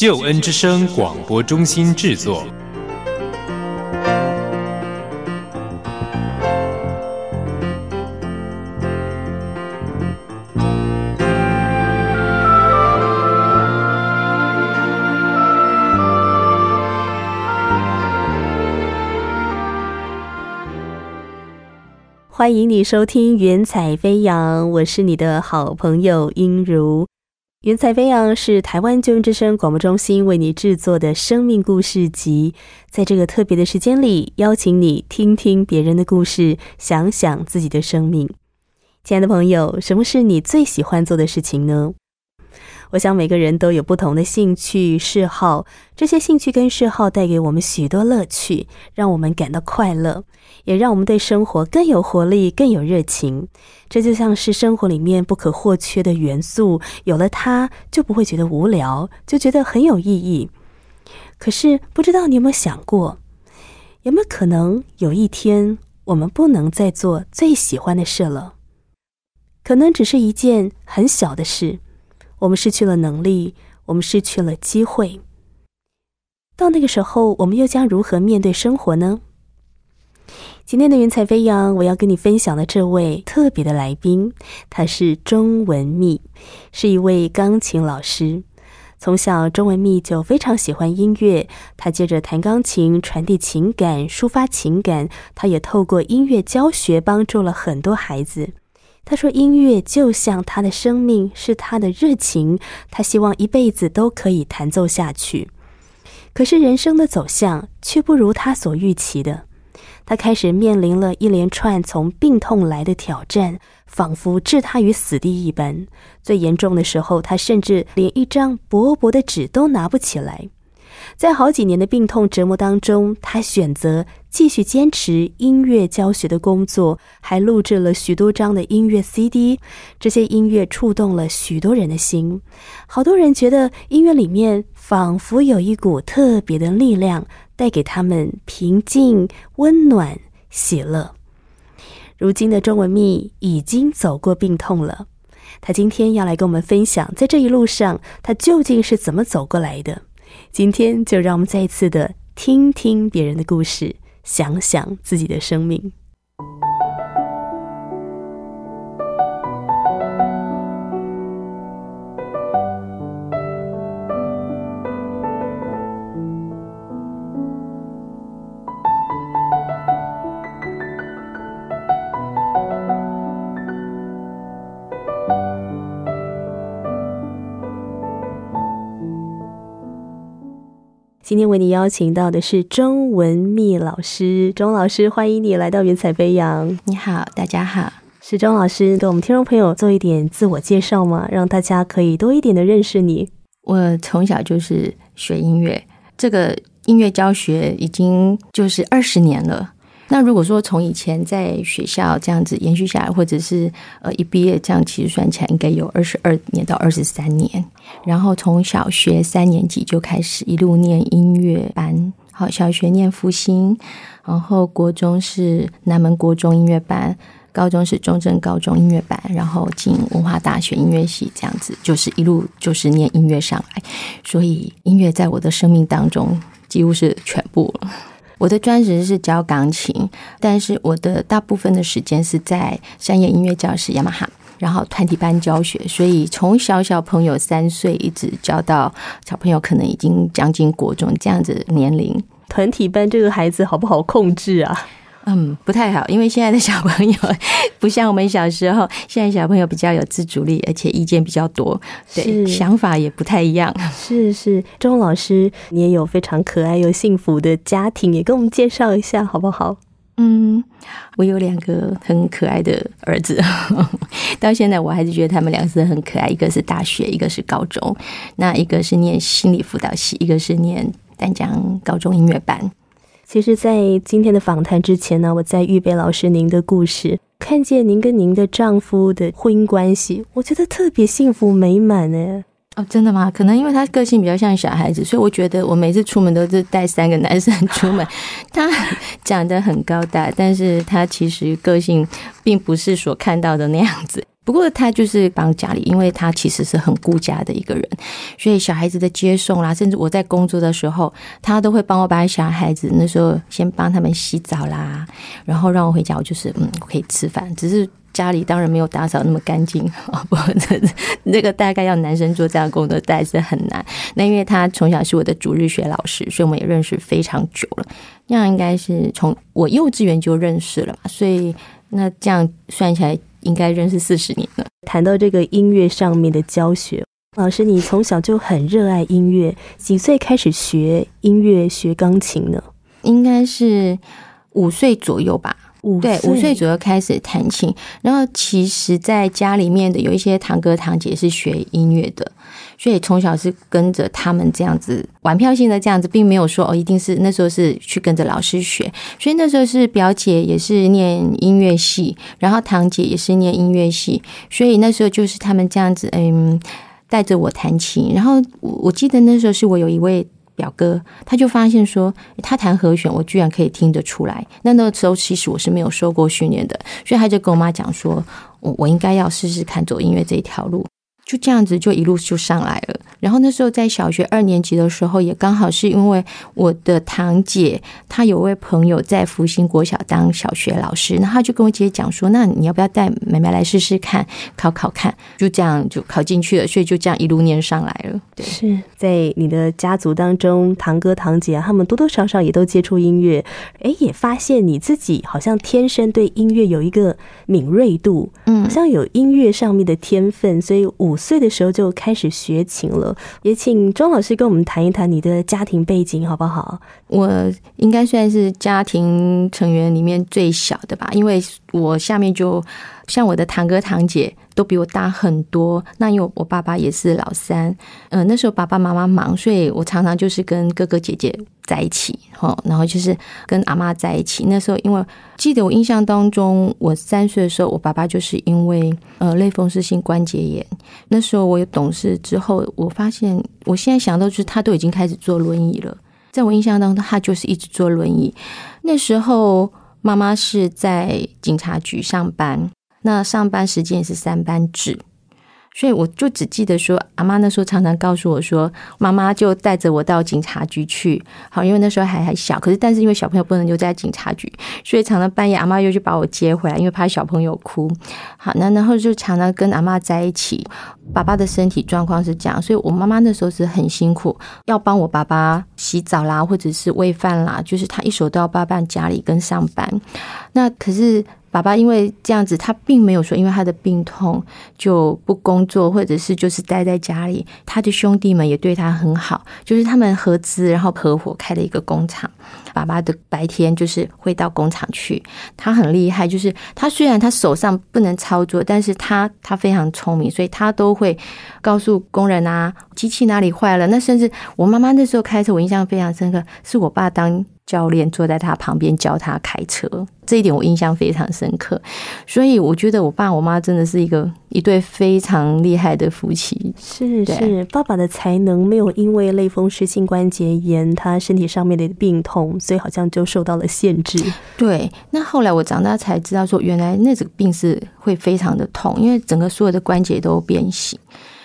救恩之声广播中心制作。欢迎你收听《云彩飞扬》，我是你的好朋友音如。《云彩飞扬》是台湾救援之声广播中心为你制作的生命故事集，在这个特别的时间里，邀请你听听别人的故事，想想自己的生命。亲爱的朋友，什么是你最喜欢做的事情呢？我想每个人都有不同的兴趣嗜好，这些兴趣跟嗜好带给我们许多乐趣，让我们感到快乐，也让我们对生活更有活力、更有热情。这就像是生活里面不可或缺的元素，有了它就不会觉得无聊，就觉得很有意义。可是不知道你有没有想过，有没有可能有一天我们不能再做最喜欢的事了？可能只是一件很小的事。我们失去了能力，我们失去了机会。到那个时候，我们又将如何面对生活呢？今天的云彩飞扬，我要跟你分享的这位特别的来宾，他是钟文蜜，是一位钢琴老师。从小，钟文蜜就非常喜欢音乐，他接着弹钢琴，传递情感，抒发情感。他也透过音乐教学，帮助了很多孩子。他说：“音乐就像他的生命，是他的热情。他希望一辈子都可以弹奏下去。可是人生的走向却不如他所预期的。他开始面临了一连串从病痛来的挑战，仿佛置他于死地一般。最严重的时候，他甚至连一张薄薄的纸都拿不起来。”在好几年的病痛折磨当中，他选择继续坚持音乐教学的工作，还录制了许多张的音乐 CD。这些音乐触动了许多人的心，好多人觉得音乐里面仿佛有一股特别的力量，带给他们平静、温暖、喜乐。如今的钟文蜜已经走过病痛了，他今天要来跟我们分享，在这一路上他究竟是怎么走过来的。今天就让我们再一次的听听别人的故事，想想自己的生命。今天为你邀请到的是钟文密老师，钟老师，欢迎你来到云彩飞扬。你好，大家好，是钟老师，给我们听众朋友做一点自我介绍吗？让大家可以多一点的认识你。我从小就是学音乐，这个音乐教学已经就是二十年了。那如果说从以前在学校这样子延续下来，或者是呃一毕业这样，其实算起来应该有二十二年到二十三年。然后从小学三年级就开始一路念音乐班，好，小学念复兴，然后国中是南门国中音乐班，高中是中正高中音乐班，然后进文化大学音乐系，这样子就是一路就是念音乐上来，所以音乐在我的生命当中几乎是全部了。我的专职是教钢琴，但是我的大部分的时间是在商业音乐教室雅马哈，然后团体班教学，所以从小小朋友三岁一直教到小朋友可能已经将近国中这样子年龄。团体班这个孩子好不好控制啊？嗯，不太好，因为现在的小朋友 不像我们小时候，现在小朋友比较有自主力，而且意见比较多，对，想法也不太一样。是是，钟老师，你也有非常可爱又幸福的家庭，也跟我们介绍一下好不好？嗯，我有两个很可爱的儿子，到现在我还是觉得他们两个是很可爱。一个是大学，一个是高中。那一个是念心理辅导系，一个是念丹江高中音乐班。其实，在今天的访谈之前呢，我在预备老师您的故事，看见您跟您的丈夫的婚姻关系，我觉得特别幸福美满呢。哦，真的吗？可能因为他个性比较像小孩子，所以我觉得我每次出门都是带三个男生 出门。他长得很高大，但是他其实个性并不是所看到的那样子。不过他就是帮家里，因为他其实是很顾家的一个人，所以小孩子的接送啦，甚至我在工作的时候，他都会帮我把小孩子那时候先帮他们洗澡啦，然后让我回家，我就是嗯，可以吃饭，只是。家里当然没有打扫那么干净啊！不，这那个大概要男生做这样工作，但是很难。那因为他从小是我的主日学老师，所以我们也认识非常久了。那样应该是从我幼稚园就认识了嘛，所以那这样算起来应该认识四十年了。谈到这个音乐上面的教学，老师你从小就很热爱音乐，几岁开始学音乐、学钢琴呢？应该是五岁左右吧。对，五岁左右开始弹琴，然后其实，在家里面的有一些堂哥堂姐是学音乐的，所以从小是跟着他们这样子玩票性的这样子，并没有说哦，一定是那时候是去跟着老师学。所以那时候是表姐也是念音乐系，然后堂姐也是念音乐系，所以那时候就是他们这样子，嗯，带着我弹琴。然后我我记得那时候是我有一位。表哥他就发现说，他弹和弦，我居然可以听得出来。那那个时候其实我是没有受过训练的，所以他就跟我妈讲说，我我应该要试试看走音乐这一条路。就这样子，就一路就上来了。然后那时候在小学二年级的时候，也刚好是因为我的堂姐她有位朋友在福星国小当小学老师，那她就跟我姐姐讲说：“那你要不要带妹妹来试试看，考考看？”就这样就考进去了，所以就这样一路念上来了。对，是在你的家族当中，堂哥堂姐他们多多少少也都接触音乐，哎，也发现你自己好像天生对音乐有一个敏锐度，嗯，好像有音乐上面的天分，所以五。岁的时候就开始学琴了，也请庄老师跟我们谈一谈你的家庭背景好不好？我应该算是家庭成员里面最小的吧，因为我下面就像我的堂哥堂姐。都比我大很多。那因为我爸爸也是老三，嗯，那时候爸爸妈妈忙，所以我常常就是跟哥哥姐姐在一起，哈，然后就是跟阿妈在一起。那时候，因为记得我印象当中，我三岁的时候，我爸爸就是因为呃类风湿性关节炎。那时候我有懂事之后，我发现我现在想到就是他都已经开始坐轮椅了。在我印象当中，他就是一直坐轮椅。那时候妈妈是在警察局上班。那上班时间也是三班制。所以我就只记得说，阿妈那时候常常告诉我说，妈妈就带着我到警察局去。好，因为那时候还还小，可是但是因为小朋友不能留在警察局，所以常常半夜阿妈又去把我接回来，因为怕小朋友哭。好，那然后就常常跟阿妈在一起。爸爸的身体状况是这样，所以我妈妈那时候是很辛苦，要帮我爸爸洗澡啦，或者是喂饭啦，就是他一手都要包办家里跟上班。那可是。爸爸因为这样子，他并没有说因为他的病痛就不工作，或者是就是待在家里。他的兄弟们也对他很好，就是他们合资，然后合伙开了一个工厂。爸爸的白天就是会到工厂去，他很厉害，就是他虽然他手上不能操作，但是他他非常聪明，所以他都会告诉工人啊，机器哪里坏了。那甚至我妈妈那时候开车，我印象非常深刻，是我爸当。教练坐在他旁边教他开车，这一点我印象非常深刻。所以我觉得我爸我妈真的是一个一对非常厉害的夫妻。是是，爸爸的才能没有因为类风湿性关节炎，他身体上面的病痛，所以好像就受到了限制。对，那后来我长大才知道，说原来那个病是会非常的痛，因为整个所有的关节都变形。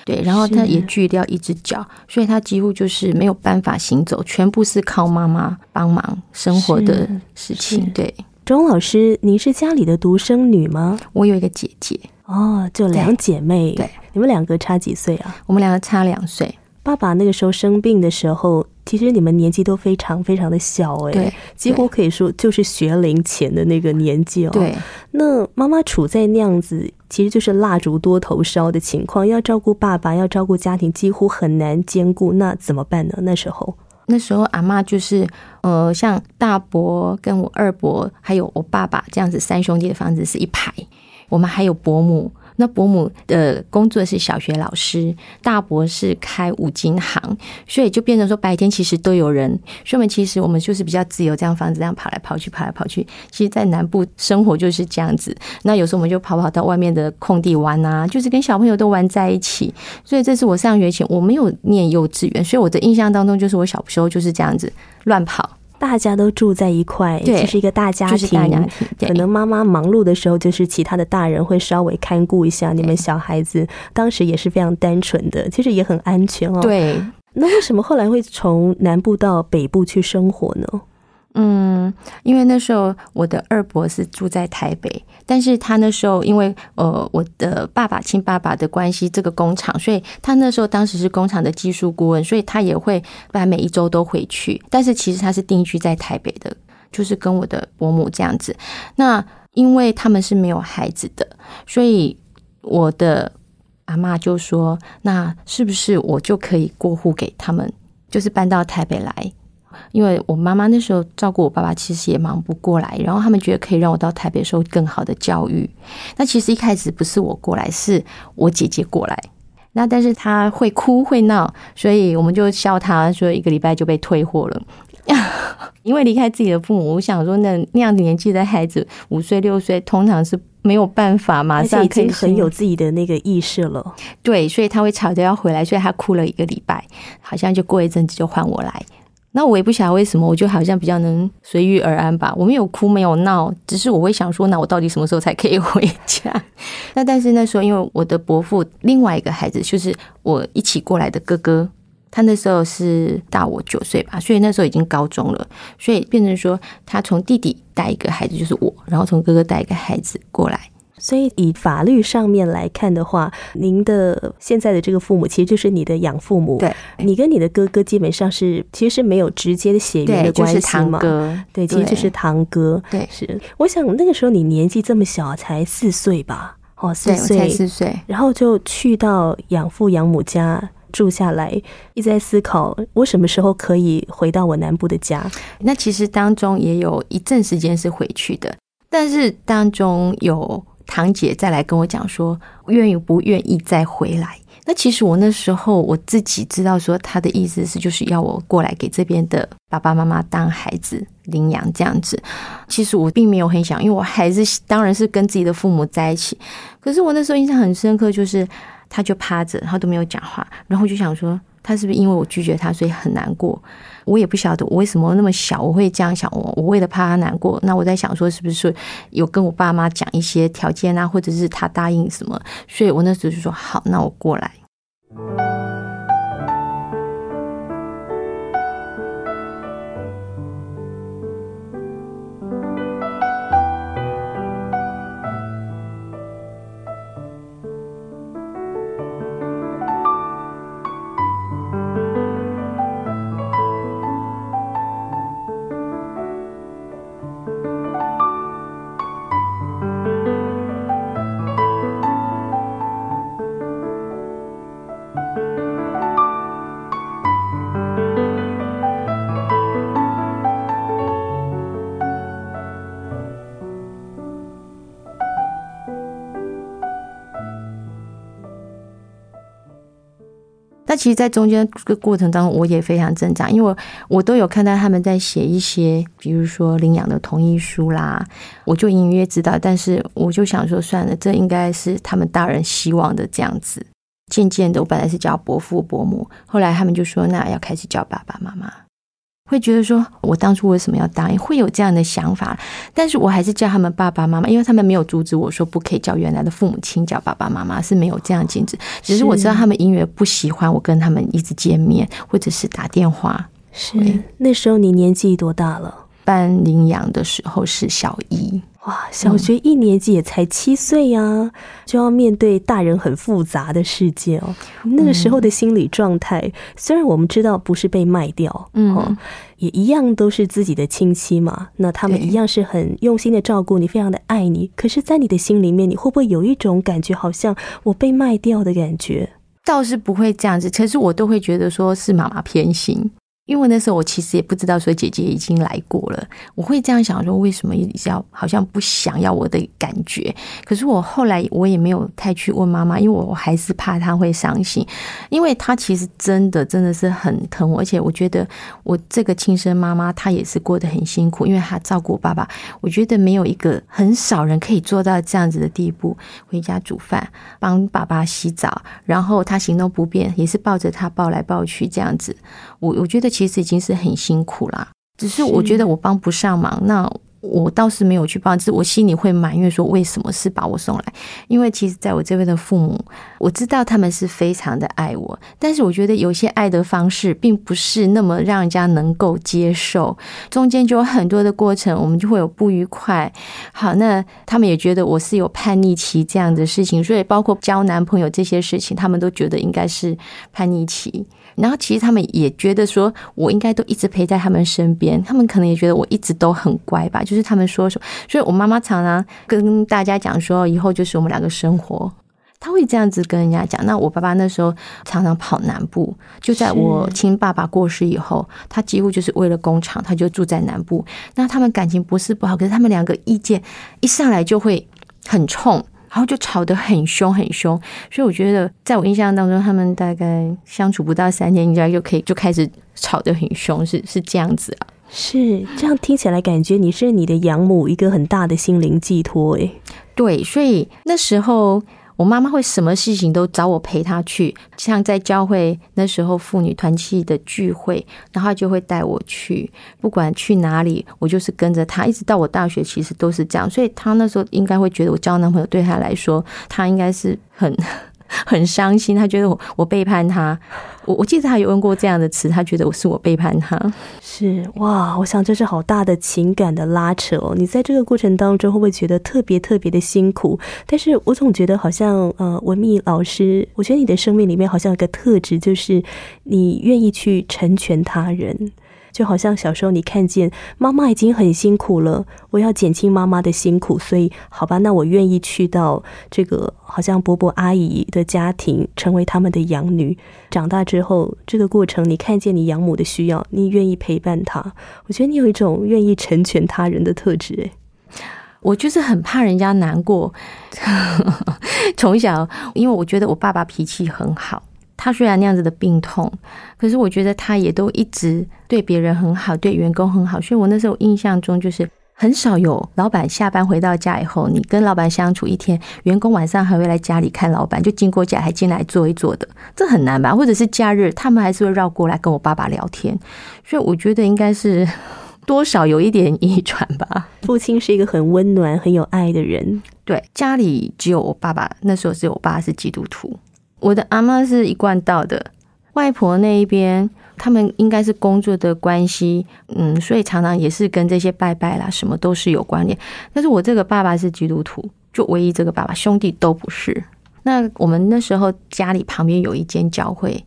对，然后他也锯掉一只脚，所以他几乎就是没有办法行走，全部是靠妈妈帮忙生活的事情。对，钟老师，您是家里的独生女吗？我有一个姐姐，哦，就两姐妹。对，你们两个差几岁啊？我们两个差两岁。爸爸那个时候生病的时候，其实你们年纪都非常非常的小，哎，对，几乎可以说就是学龄前的那个年纪哦。对，那妈妈处在那样子，其实就是蜡烛多头烧的情况，要照顾爸爸，要照顾家庭，几乎很难兼顾。那怎么办呢？那时候，那时候阿妈就是呃，像大伯跟我二伯还有我爸爸这样子三兄弟的房子是一排，我们还有伯母。那伯母的工作是小学老师，大伯是开五金行，所以就变成说白天其实都有人。所以我们其实我们就是比较自由，这样房子这样跑来跑去，跑来跑去。其实，在南部生活就是这样子。那有时候我们就跑跑到外面的空地玩啊，就是跟小朋友都玩在一起。所以这是我上学前我没有念幼稚园，所以我的印象当中就是我小时候就是这样子乱跑。大家都住在一块，就是一个大家庭。可能妈妈忙碌的时候，就是其他的大人会稍微看顾一下你们小孩子。当时也是非常单纯的，其实也很安全哦。对，那为什么后来会从南部到北部去生活呢？嗯，因为那时候我的二伯是住在台北，但是他那时候因为呃我的爸爸亲爸爸的关系，这个工厂，所以他那时候当时是工厂的技术顾问，所以他也会把每一周都回去。但是其实他是定居在台北的，就是跟我的伯母这样子。那因为他们是没有孩子的，所以我的阿妈就说：“那是不是我就可以过户给他们，就是搬到台北来？”因为我妈妈那时候照顾我爸爸，其实也忙不过来。然后他们觉得可以让我到台北受更好的教育。那其实一开始不是我过来，是我姐姐过来。那但是她会哭会闹，所以我们就笑她说一个礼拜就被退货了。因为离开自己的父母，我想说那那样年纪的孩子五岁六岁，通常是没有办法马上可以很有自己的那个意识了。对，所以他会吵着要回来，所以他哭了一个礼拜，好像就过一阵子就换我来。那我也不晓得为什么，我就好像比较能随遇而安吧。我没有哭，没有闹，只是我会想说，那我到底什么时候才可以回家？那但是那时候，因为我的伯父另外一个孩子就是我一起过来的哥哥，他那时候是大我九岁吧，所以那时候已经高中了，所以变成说他从弟弟带一个孩子就是我，然后从哥哥带一个孩子过来。所以，以法律上面来看的话，您的现在的这个父母其实就是你的养父母。对，你跟你的哥哥基本上是其实是没有直接的血缘的关系嘛？对，其实就是堂哥。对，是。我想那个时候你年纪这么小，才四岁吧？哦，四岁，才四岁。然后就去到养父养母家住下来，一直在思考我什么时候可以回到我南部的家。那其实当中也有一阵时间是回去的，但是当中有。堂姐再来跟我讲说，愿意不愿意再回来？那其实我那时候我自己知道，说他的意思是就是要我过来给这边的爸爸妈妈当孩子领养这样子。其实我并没有很想，因为我还是当然是跟自己的父母在一起。可是我那时候印象很深刻，就是他就趴着，然后都没有讲话，然后就想说。他是不是因为我拒绝他，所以很难过？我也不晓得我为什么那么小，我会这样想。我我为了怕他难过，那我在想说，是不是有跟我爸妈讲一些条件啊，或者是他答应什么？所以我那时候就说好，那我过来。那其实，在中间这个过程当中，我也非常挣扎，因为我都有看到他们在写一些，比如说领养的同意书啦，我就隐约知道，但是我就想说，算了，这应该是他们大人希望的这样子。渐渐的，我本来是叫伯父伯母，后来他们就说，那要开始叫爸爸妈妈。会觉得说，我当初为什么要答应？会有这样的想法，但是我还是叫他们爸爸妈妈，因为他们没有阻止我说不可以叫原来的父母亲叫爸爸妈妈，是没有这样禁止。只是我知道他们因为不喜欢我跟他们一直见面，或者是打电话。是那时候你年纪多大了？办领养的时候是小一。哇，小学一年级也才七岁呀，就要面对大人很复杂的世界哦。那个时候的心理状态，虽然我们知道不是被卖掉，嗯，也一样都是自己的亲戚嘛。那他们一样是很用心的照顾你，非常的爱你。可是，在你的心里面，你会不会有一种感觉，好像我被卖掉的感觉？倒是不会这样子，可是我都会觉得说是妈妈偏心。因为那时候我其实也不知道说姐姐已经来过了，我会这样想说为什么一直要好像不想要我的感觉？可是我后来我也没有太去问妈妈，因为我还是怕她会伤心，因为她其实真的真的是很疼我，而且我觉得我这个亲生妈妈她也是过得很辛苦，因为她照顾我爸爸，我觉得没有一个很少人可以做到这样子的地步，回家煮饭帮爸爸洗澡，然后他行动不便也是抱着他抱来抱去这样子，我我觉得。其实已经是很辛苦啦，只是我觉得我帮不上忙。那我倒是没有去帮，只是我心里会埋怨说，为什么是把我送来？因为其实在我这边的父母，我知道他们是非常的爱我，但是我觉得有些爱的方式并不是那么让人家能够接受，中间就有很多的过程，我们就会有不愉快。好，那他们也觉得我是有叛逆期这样的事情，所以包括交男朋友这些事情，他们都觉得应该是叛逆期。然后其实他们也觉得说，我应该都一直陪在他们身边。他们可能也觉得我一直都很乖吧，就是他们说说。所以我妈妈常常跟大家讲说，以后就是我们两个生活，他会这样子跟人家讲。那我爸爸那时候常常跑南部，就在我亲爸爸过世以后，他几乎就是为了工厂，他就住在南部。那他们感情不是不好，可是他们两个意见一上来就会很冲。然后就吵得很凶很凶，所以我觉得在我印象当中，他们大概相处不到三天，应该就可以就开始吵得很凶，是是这样子啊？是这样听起来，感觉你是你的养母一个很大的心灵寄托，诶。对，所以那时候。我妈妈会什么事情都找我陪她去，像在教会那时候妇女团契的聚会，然后就会带我去，不管去哪里，我就是跟着她，一直到我大学其实都是这样，所以她那时候应该会觉得我交男朋友对她来说，她应该是很。很伤心，他觉得我我背叛他。我我记得他有问过这样的词，他觉得我是我背叛他。是哇，我想这是好大的情感的拉扯哦。你在这个过程当中会不会觉得特别特别的辛苦？但是我总觉得好像呃，文秘老师，我觉得你的生命里面好像有个特质，就是你愿意去成全他人。就好像小时候你看见妈妈已经很辛苦了，我要减轻妈妈的辛苦，所以好吧，那我愿意去到这个好像伯伯阿姨的家庭，成为他们的养女。长大之后，这个过程你看见你养母的需要，你愿意陪伴她。我觉得你有一种愿意成全他人的特质。诶，我就是很怕人家难过。从小，因为我觉得我爸爸脾气很好。他虽然那样子的病痛，可是我觉得他也都一直对别人很好，对员工很好。所以我那时候印象中就是很少有老板下班回到家以后，你跟老板相处一天，员工晚上还会来家里看老板，就经过家还进来坐一坐的，这很难吧？或者是假日，他们还是会绕过来跟我爸爸聊天。所以我觉得应该是多少有一点遗传吧。父亲是一个很温暖、很有爱的人。对，家里只有我爸爸，那时候只有我爸是基督徒。我的阿妈是一贯道的，外婆那一边，他们应该是工作的关系，嗯，所以常常也是跟这些拜拜啦，什么都是有关联。但是我这个爸爸是基督徒，就唯一这个爸爸，兄弟都不是。那我们那时候家里旁边有一间教会。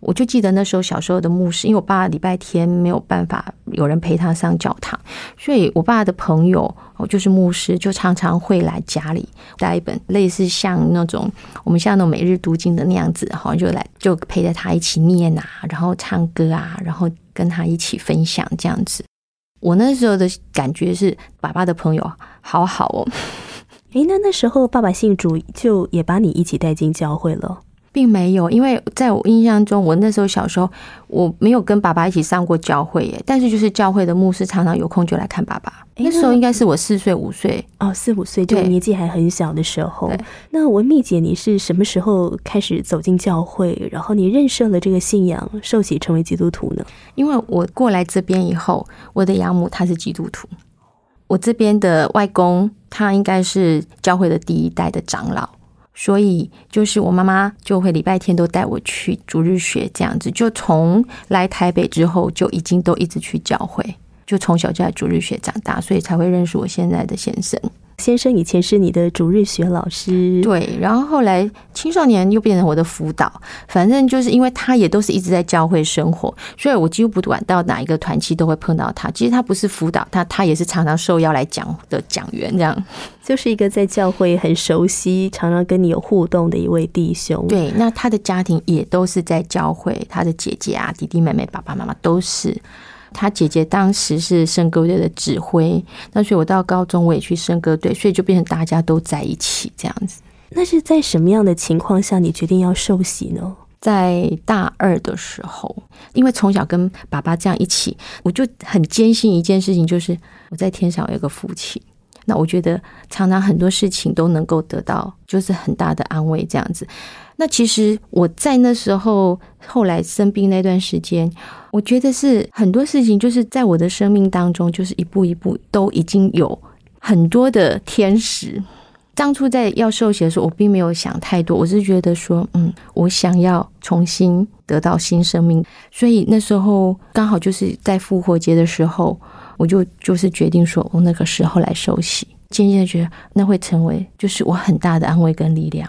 我就记得那时候小时候的牧师，因为我爸礼拜天没有办法有人陪他上教堂，所以我爸的朋友哦就是牧师，就常常会来家里带一本类似像那种我们像那种每日读经的那样子，好像就来就陪着他一起念啊，然后唱歌啊，然后跟他一起分享这样子。我那时候的感觉是，爸爸的朋友好好哦。诶，那那时候爸爸信主，就也把你一起带进教会了。并没有，因为在我印象中，我那时候小时候我没有跟爸爸一起上过教会耶。但是就是教会的牧师常常有空就来看爸爸。那时候应该是我四岁五岁哦，四五岁就年纪还很小的时候。那文秘姐，你是什么时候开始走进教会，然后你认识了这个信仰，受洗成为基督徒呢？因为我过来这边以后，我的养母她是基督徒，我这边的外公他应该是教会的第一代的长老。所以就是我妈妈就会礼拜天都带我去逐日学这样子，就从来台北之后就已经都一直去教会，就从小就在逐日学长大，所以才会认识我现在的先生。先生以前是你的主日学老师，对，然后后来青少年又变成我的辅导，反正就是因为他也都是一直在教会生活，所以我几乎不管到哪一个团期都会碰到他。其实他不是辅导，他他也是常常受邀来讲的讲员，这样就是一个在教会很熟悉、常常跟你有互动的一位弟兄。对，那他的家庭也都是在教会，他的姐姐啊、弟弟妹妹、爸爸妈妈都是。他姐姐当时是圣歌队的指挥，那所以我到高中我也去圣歌队，所以就变成大家都在一起这样子。那是在什么样的情况下你决定要受洗呢？在大二的时候，因为从小跟爸爸这样一起，我就很坚信一件事情，就是我在天上有一个父亲。那我觉得常常很多事情都能够得到就是很大的安慰这样子。那其实我在那时候后来生病那段时间，我觉得是很多事情就是在我的生命当中，就是一步一步都已经有很多的天使。当初在要受洗的时候，我并没有想太多，我是觉得说，嗯，我想要重新得到新生命，所以那时候刚好就是在复活节的时候，我就就是决定说，我那个时候来受洗，渐渐的觉得那会成为就是我很大的安慰跟力量。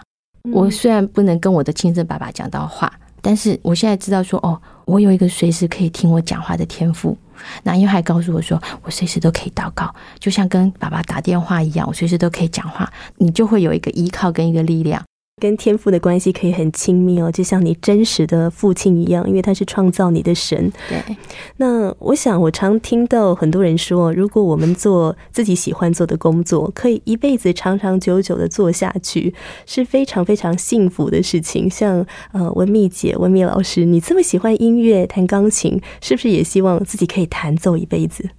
我虽然不能跟我的亲生爸爸讲到话，但是我现在知道说，哦，我有一个随时可以听我讲话的天赋。那因为还告诉我说，我随时都可以祷告，就像跟爸爸打电话一样，我随时都可以讲话，你就会有一个依靠跟一个力量。跟天赋的关系可以很亲密哦，就像你真实的父亲一样，因为他是创造你的神。对。那我想，我常听到很多人说，如果我们做自己喜欢做的工作，可以一辈子长长久久的做下去，是非常非常幸福的事情。像呃，文蜜姐、文蜜老师，你这么喜欢音乐，弹钢琴，是不是也希望自己可以弹奏一辈子？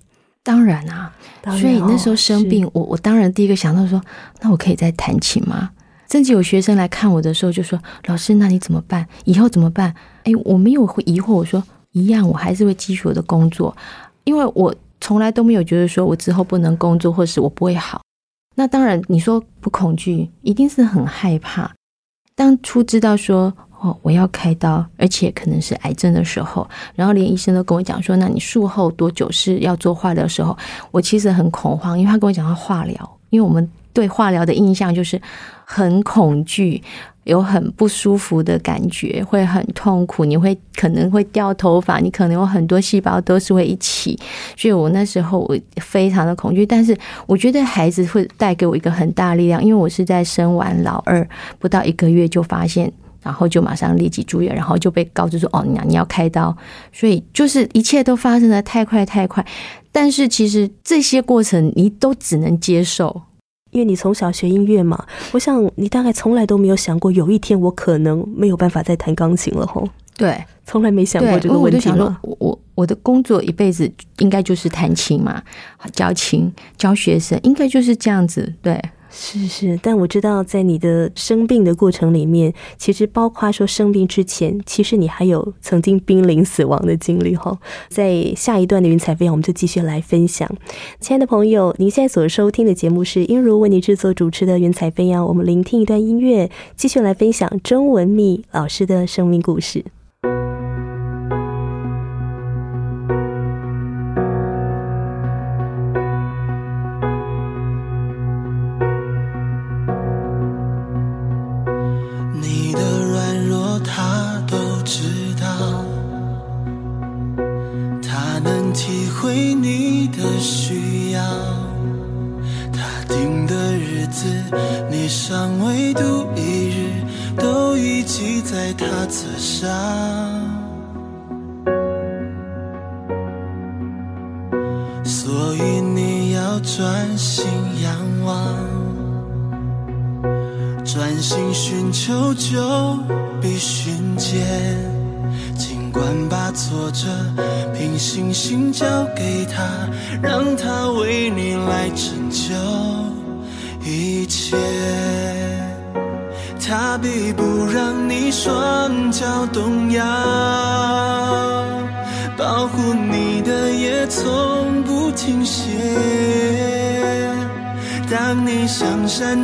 当然啊，所以那时候生病，我我当然第一个想到说，那我可以再弹琴吗？甚至有学生来看我的时候就说：“老师，那你怎么办？以后怎么办？”哎，我没有会疑惑，我说一样，我还是会继续我的工作，因为我从来都没有觉得说我之后不能工作，或是我不会好。那当然，你说不恐惧，一定是很害怕。当初知道说哦，我要开刀，而且可能是癌症的时候，然后连医生都跟我讲说：“那你术后多久是要做化疗？”的时候，我其实很恐慌，因为他跟我讲到化疗，因为我们。对化疗的印象就是很恐惧，有很不舒服的感觉，会很痛苦，你会可能会掉头发，你可能有很多细胞都是会一起，所以我那时候我非常的恐惧。但是我觉得孩子会带给我一个很大力量，因为我是在生完老二不到一个月就发现，然后就马上立即住院，然后就被告知说哦，你你要开刀，所以就是一切都发生的太快太快。但是其实这些过程你都只能接受。因为你从小学音乐嘛，我想你大概从来都没有想过有一天我可能没有办法再弹钢琴了吼。对，从来没想过这个问题吗？我我我的工作一辈子应该就是弹琴嘛，教琴教学生，应该就是这样子，对。是是，但我知道，在你的生病的过程里面，其实包括说生病之前，其实你还有曾经濒临死亡的经历哈。在下一段的云彩飞扬，我们就继续来分享。亲爱的朋友，您现在所收听的节目是英如为你制作主持的云彩飞扬，我们聆听一段音乐，继续来分享中文蜜老师的生命故事。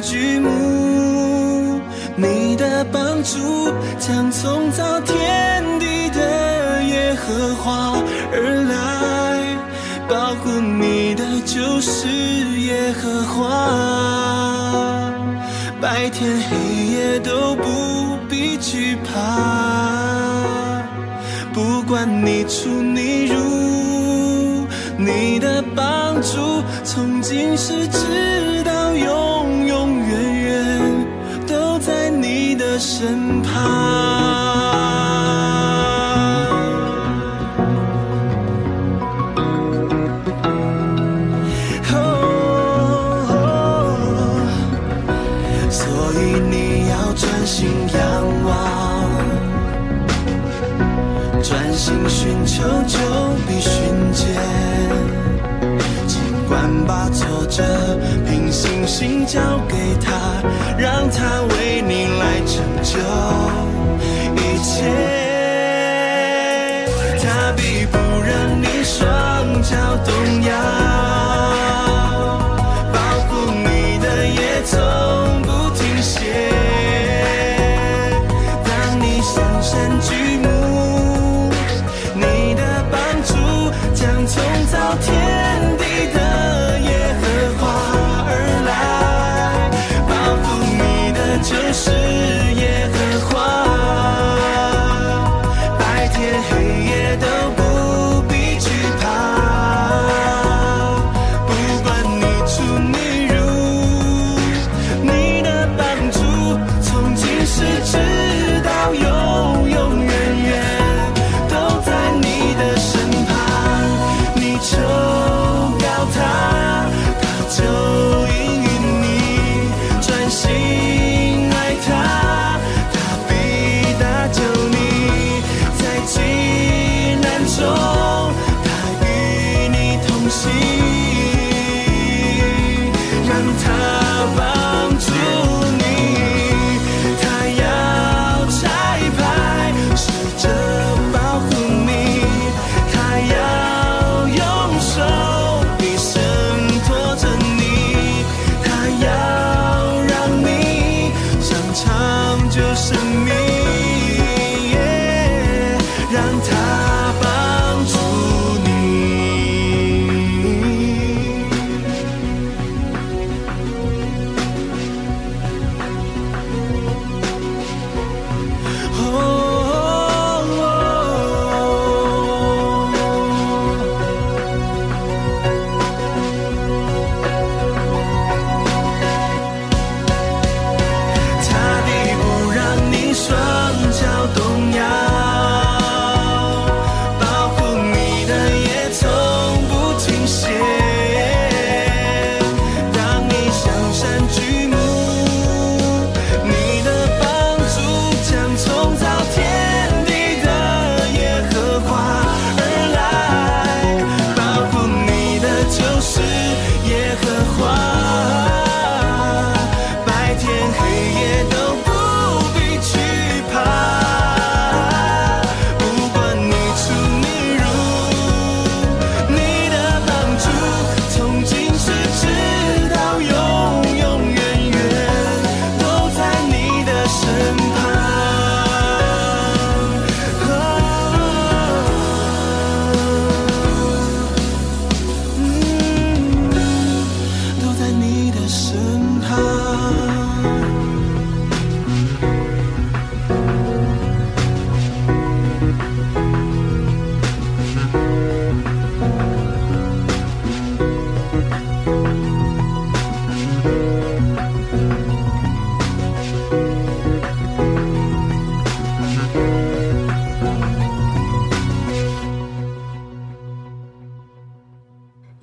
举目，你的帮助将从造天地的耶和华而来，保护你的就是耶和华，白天黑夜都不必惧怕，不管你出你入，你的帮助从今世至。身旁。哦所以你要专心仰望，专心寻求就必寻见。尽管把挫折凭信心交给他，让他为你来成就一切。他必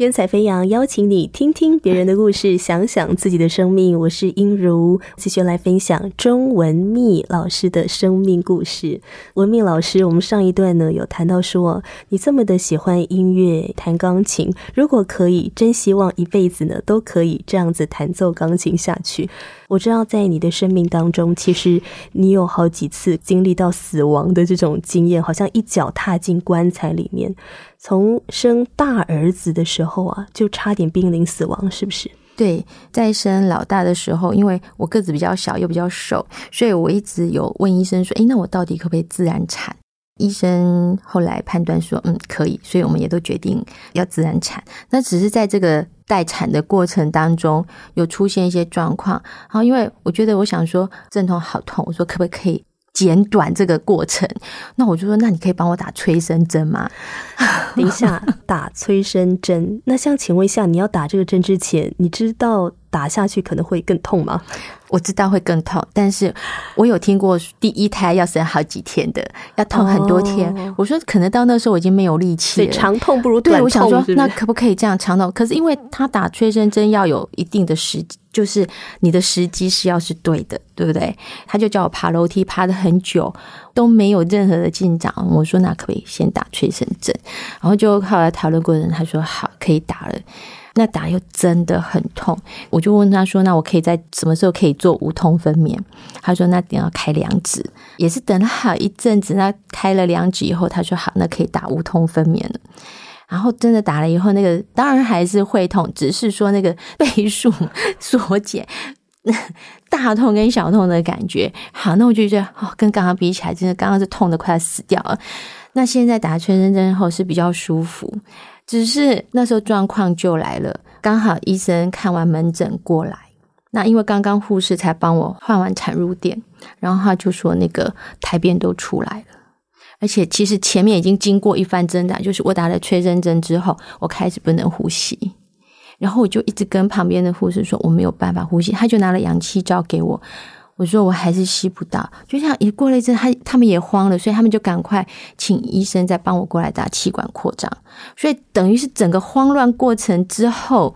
云彩飞扬，邀请你听听别人的故事，想想自己的生命。我是英如，继续来分享钟文密老师的生命故事。文密老师，我们上一段呢有谈到说，你这么的喜欢音乐，弹钢琴，如果可以，真希望一辈子呢都可以这样子弹奏钢琴下去。我知道在你的生命当中，其实你有好几次经历到死亡的这种经验，好像一脚踏进棺材里面。从生大儿子的时候啊，就差点濒临死亡，是不是？对，在生老大的时候，因为我个子比较小又比较瘦，所以我一直有问医生说：“诶，那我到底可不可以自然产？”医生后来判断说，嗯，可以，所以我们也都决定要自然产。那只是在这个待产的过程当中，有出现一些状况。然后，因为我觉得我想说阵痛好痛，我说可不可以减短这个过程？那我就说，那你可以帮我打催生针吗？等一下，打催生针。那像请问一下，你要打这个针之前，你知道打下去可能会更痛吗？我知道会更痛，但是我有听过第一胎要生好几天的，要痛很多天。哦我说可能到那时候我已经没有力气了。以长痛不如短对，我想说那可不可以这样长痛？可是因为他打催生针要有一定的时，就是你的时机是要是对的，对不对？他就叫我爬楼梯，爬了很久都没有任何的进展。我说那可不可以先打催生针？然后就后来讨论过人，他说好，可以打了。那打又真的很痛，我就问他说：“那我可以在什么时候可以做无痛分娩？”他说：“那你要开两指。”也是等了好一阵子，那开了两指以后，他说：“好，那可以打无痛分娩了。”然后真的打了以后，那个当然还是会痛，只是说那个倍数缩减，大痛跟小痛的感觉。好，那我就觉得哦，跟刚刚比起来，真的刚刚是痛的快要死掉了。那现在打全身针后是比较舒服，只是那时候状况就来了，刚好医生看完门诊过来。那因为刚刚护士才帮我换完产褥垫，然后他就说那个胎便都出来了。而且其实前面已经经过一番挣扎，就是我打了催生针之后，我开始不能呼吸，然后我就一直跟旁边的护士说我没有办法呼吸，他就拿了氧气罩给我，我说我还是吸不到，就像一过了一阵，他他们也慌了，所以他们就赶快请医生再帮我过来打气管扩张，所以等于是整个慌乱过程之后。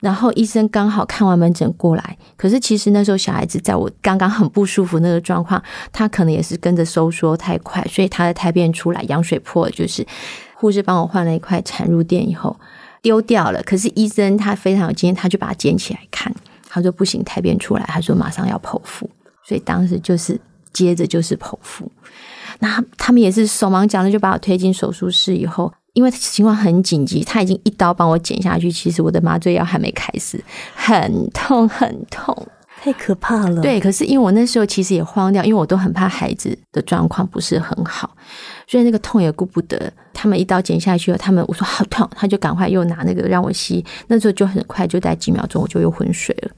然后医生刚好看完门诊过来，可是其实那时候小孩子在我刚刚很不舒服那个状况，他可能也是跟着收缩太快，所以他的胎便出来，羊水破了，就是护士帮我换了一块产褥垫以后丢掉了。可是医生他非常有经验，他就把它捡起来看，他说不行，胎便出来，他说马上要剖腹，所以当时就是接着就是剖腹。那他们也是手忙脚乱，就把我推进手术室以后。因为情况很紧急，他已经一刀帮我剪下去，其实我的麻醉药还没开始，很痛很痛。太可怕了。，对，可是因为我那时候其实也慌掉，因为我都很怕孩子的状况不是很好，所以那个痛也顾不得。他们一刀剪下去了，他们我说好痛，他就赶快又拿那个让我吸，那时候就很快，就在几秒钟我就又昏睡了。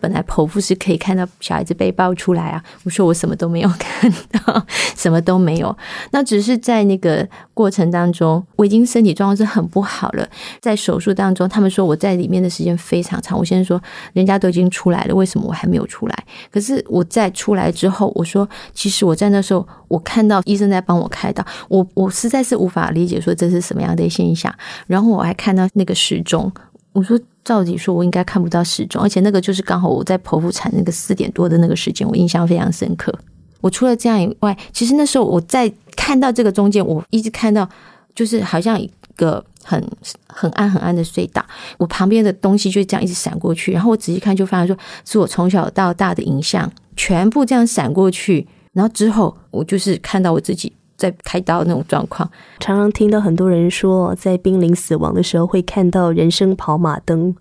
本来剖腹是可以看到小孩子被抱出来啊，我说我什么都没有看到，什么都没有。那只是在那个过程当中，我已经身体状况是很不好了。在手术当中，他们说我在里面的时间非常长。我先说，人家都已经出来了，为什么我还没有出来？可是我在出来之后，我说，其实我在那时候，我看到医生在帮我开刀，我我实在是无法理解说这是什么样的现象。然后我还看到那个时钟，我说照理说我应该看不到时钟，而且那个就是刚好我在剖腹产那个四点多的那个时间，我印象非常深刻。我除了这样以外，其实那时候我在看到这个中间，我一直看到就是好像一个很很暗很暗的隧道，我旁边的东西就这样一直闪过去，然后我仔细看就发现说是我从小到大的影像全部这样闪过去，然后之后我就是看到我自己在开刀那种状况，常常听到很多人说，在濒临死亡的时候会看到人生跑马灯。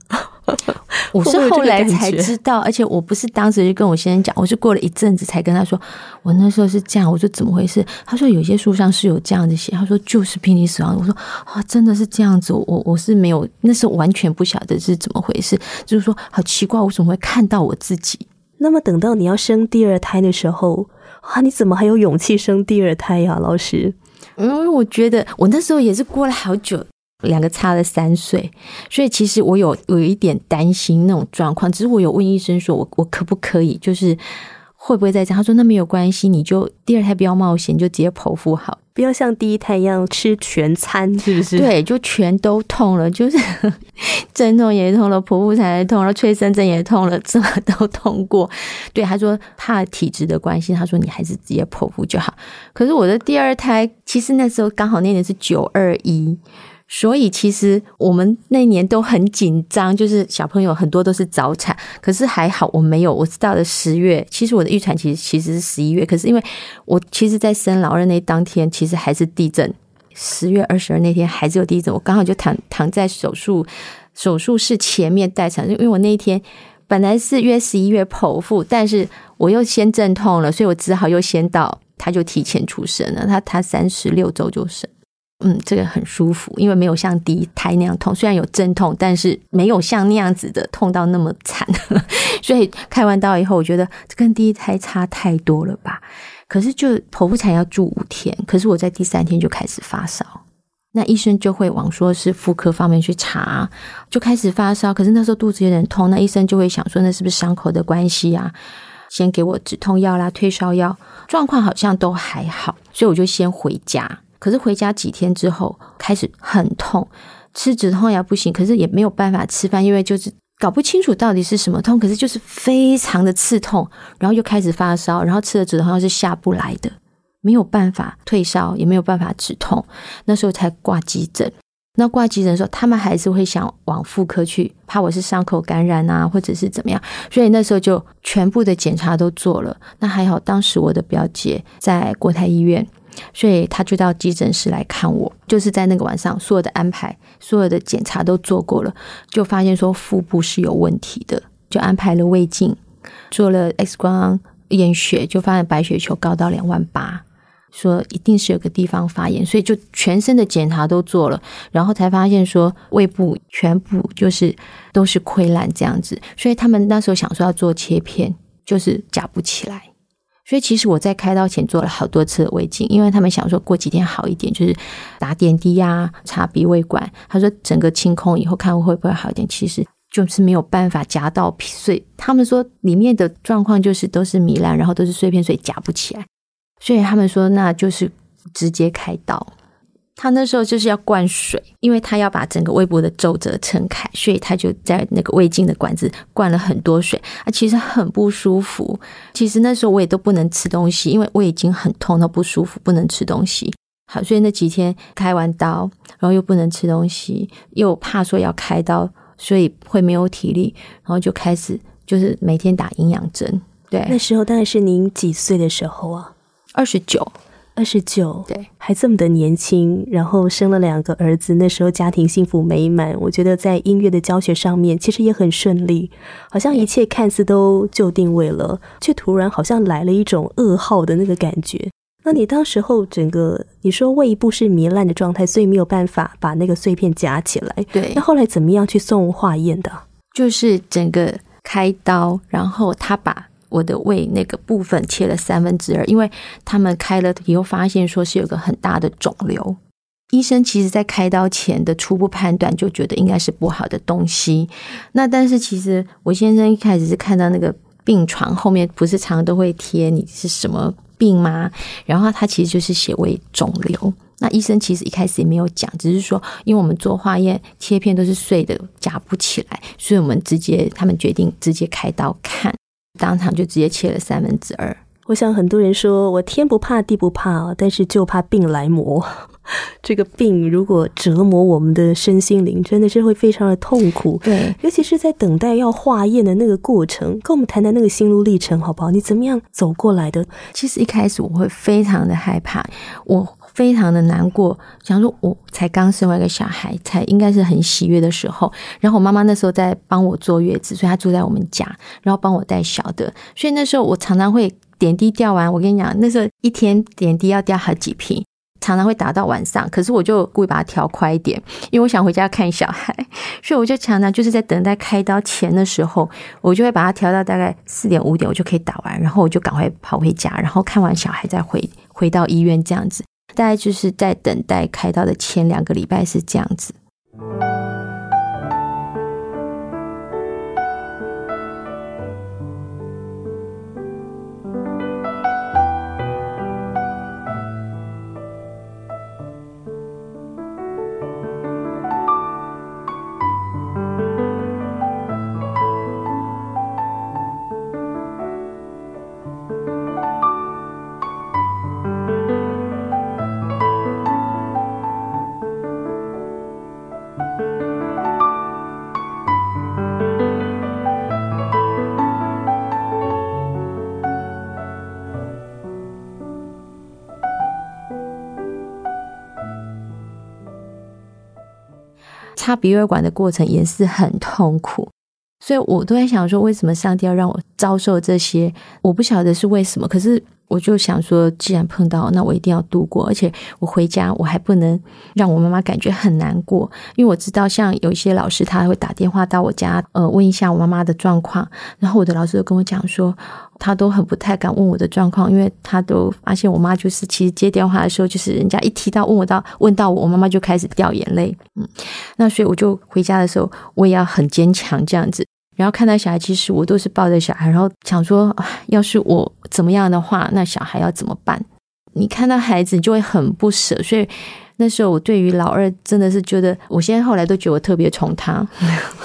我是后来才知道，而且我不是当时就跟我先生讲，我是过了一阵子才跟他说，我那时候是这样。我说怎么回事？他说有些书上是有这样子写，他说就是濒临死亡。我说啊，真的是这样子，我我是没有，那时候完全不晓得是怎么回事，就是说好奇怪，我怎么会看到我自己？那么等到你要生第二胎的时候，啊，你怎么还有勇气生第二胎呀、老师？因为我觉得我那时候也是过了好久，两个差了三岁，所以其实我有有一点担心那种状况。只是我有问医生说我我可不可以，就是会不会再这样？他说那没有关系，你就第二胎不要冒险，就直接剖腹好。不要像第一胎一样吃全餐，是不是？，对，就全都痛了，就是 阵痛也痛了，剖腹产也痛了，催生针也痛了，什么都痛过。对，他说怕体质的关系，他说你还是直接剖腹就好。可是我的第二胎，其实那时候刚好那年是九二一。所以其实我们那年都很紧张，就是小朋友很多都是早产，可是还好我没有。我是到了十月，其实我的预产期其实是十一月，可是因为我其实，在生老二那当天，其实还是地震。十月二十二那天还是有地震，我刚好就躺躺在手术手术室前面待产，因为我那一天本来是约十一月剖腹，但是我又先阵痛了，所以我只好又先到他就提前出生了，他他三十六周就生。嗯，这个很舒服，因为没有像第一胎那样痛，虽然有阵痛，但是没有像那样子的痛到那么惨。所以开完刀以后，我觉得这跟第一胎差太多了吧。可是就剖腹产要住五天，可是我在第三天就开始发烧，那医生就会往说是妇科方面去查，就开始发烧。可是那时候肚子有点痛，那医生就会想说那是不是伤口的关系啊？先给我止痛药啦、退烧药，状况好像都还好，所以我就先回家。可是回家几天之后开始很痛，吃止痛药不行，可是也没有办法吃饭，因为就是搞不清楚到底是什么痛，可是就是非常的刺痛，然后又开始发烧，然后吃了止痛药是下不来的，没有办法退烧，也没有办法止痛，那时候才挂急诊。那挂急诊的时候，他们还是会想往妇科去，怕我是伤口感染啊，或者是怎么样，所以那时候就全部的检查都做了。那还好，当时我的表姐在国泰医院。所以他就到急诊室来看我，就是在那个晚上，所有的安排、所有的检查都做过了，就发现说腹部是有问题的，就安排了胃镜，做了 X 光验血，就发现白血球高到两万八，说一定是有个地方发炎，所以就全身的检查都做了，然后才发现说胃部全部就是都是溃烂这样子，所以他们那时候想说要做切片，就是夹不起来。所以其实我在开刀前做了好多次的胃镜，因为他们想说过几天好一点，就是打点滴呀、插鼻胃管。他说整个清空以后看会不会好一点，其实就是没有办法夹到碎。他们说里面的状况就是都是糜烂，然后都是碎片，所以夹不起来。所以他们说那就是直接开刀。他那时候就是要灌水，因为他要把整个胃部的皱褶撑开，所以他就在那个胃镜的管子灌了很多水啊，其实很不舒服。其实那时候我也都不能吃东西，因为胃已经很痛，到不舒服，不能吃东西。好，所以那几天开完刀，然后又不能吃东西，又怕说要开刀，所以会没有体力，然后就开始就是每天打营养针。对，那时候大概是您几岁的时候啊？二十九。二十九，对，还这么的年轻，然后生了两个儿子，那时候家庭幸福美满。我觉得在音乐的教学上面，其实也很顺利，好像一切看似都就定位了，却突然好像来了一种噩耗的那个感觉。那你当时候整个，你说胃部是糜烂的状态，所以没有办法把那个碎片夹起来。对，那后来怎么样去送化验的？就是整个开刀，然后他把。我的胃那个部分切了三分之二，因为他们开了以后发现说是有个很大的肿瘤。医生其实在开刀前的初步判断就觉得应该是不好的东西。那但是其实我先生一开始是看到那个病床后面不是常都会贴你是什么病吗？然后他其实就是写为肿瘤。那医生其实一开始也没有讲，只是说因为我们做化验切片都是碎的夹不起来，所以我们直接他们决定直接开刀看。当场就直接切了三分之二。我想很多人说我天不怕地不怕，但是就怕病来磨。这个病如果折磨我们的身心灵，真的是会非常的痛苦。对，尤其是在等待要化验的那个过程，跟我们谈谈那个心路历程好不好？你怎么样走过来的？其实一开始我会非常的害怕，我。非常的难过，想说我才刚生完一个小孩，才应该是很喜悦的时候。然后我妈妈那时候在帮我坐月子，所以她住在我们家，然后帮我带小的。所以那时候我常常会点滴掉完，我跟你讲，那时候一天点滴要掉好几瓶，常常会打到晚上。可是我就故意把它调快一点，因为我想回家看小孩，所以我就常常就是在等待开刀前的时候，我就会把它调到大概四点五点，我就可以打完，然后我就赶快跑回家，然后看完小孩再回回到医院这样子。大概就是在等待开刀的前两个礼拜是这样子。插鼻胃管的过程也是很痛苦，所以我都在想说，为什么上帝要让我遭受这些？我不晓得是为什么，可是我就想说，既然碰到，那我一定要度过。而且我回家，我还不能让我妈妈感觉很难过，因为我知道，像有一些老师，他会打电话到我家，呃，问一下我妈妈的状况。然后我的老师就跟我讲说，他都很不太敢问我的状况，因为他都发现我妈就是其实接电话的时候，就是人家一提到问我到问到我，我妈妈就开始掉眼泪。嗯，那所以我就回家的时候，我也要很坚强这样子。然后看到小孩，其实我都是抱着小孩，然后想说，要是我怎么样的话，那小孩要怎么办？你看到孩子，就会很不舍。所以那时候我对于老二真的是觉得，我现在后来都觉得我特别宠他。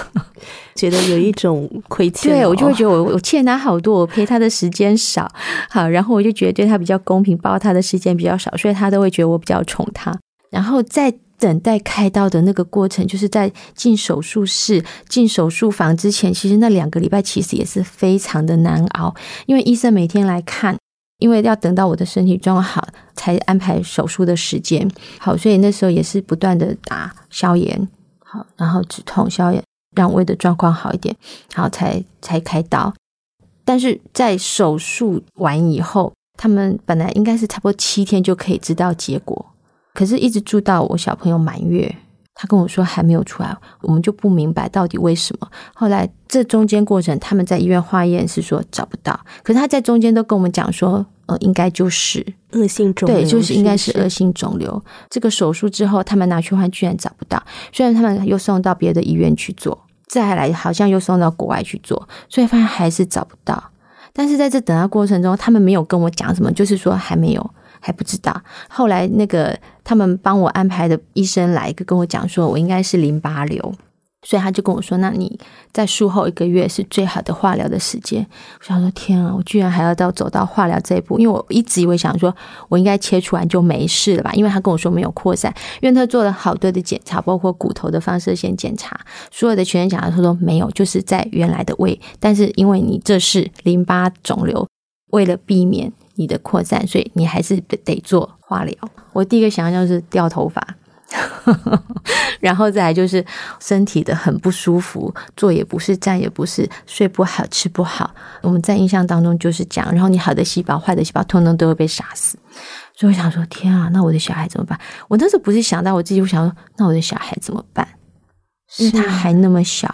觉得有一种亏欠哦，对我就会觉得我我欠他好多，我陪他的时间少，好，然后我就觉得对他比较公平，抱他的时间比较少，所以他都会觉得我比较宠他。然后在等待开刀的那个过程，就是在进手术室、进手术房之前，其实那两个礼拜其实也是非常的难熬，因为医生每天来看，因为要等到我的身体状况好，才安排手术的时间。好，所以那时候也是不断的打消炎，好，然后止痛消炎，让胃的状况好一点，然后才才开刀。但是在手术完以后，他们本来应该是差不多七天就可以知道结果，可是一直住到我小朋友满月，他跟我说还没有出来，我们就不明白到底为什么。后来这中间过程，他们在医院化验是说找不到，可是他在中间都跟我们讲说，呃，应该就是恶性肿瘤，对，就是应该是不恶性肿瘤。这个手术之后，他们拿去换，居然找不到。虽然他们又送到别的医院去做，再来好像又送到国外去做，所以发现还是找不到。但是在这等待过程中，他们没有跟我讲什么，就是说还没有，还不知道。后来那个他们帮我安排的医生来跟我讲说，我应该是淋巴瘤。所以他就跟我说：“那你在术后一个月是最好的化疗的时间。”我想说：“天啊，我居然还要到走到化疗这一步！”因为我一直以为想说，我应该切除完就没事了吧？因为他跟我说没有扩散，因为他做了好多的检查，包括骨头的放射线检查，所有的全身检查，他说没有，就是在原来的胃。但是因为你这是淋巴肿瘤，为了避免你的扩散，所以你还是得得做化疗。我第一个想象就是掉头发。然后再来就是身体的很不舒服，坐也不是，站也不是，睡不好，吃不好。我们在印象当中就是这样。然后你好的细胞、坏的细胞，通通都会被杀死。所以我想说，天啊，那我的小孩怎么办？我那时候不是想到我自己，我想说，那我的小孩怎么办？因为他还那么小。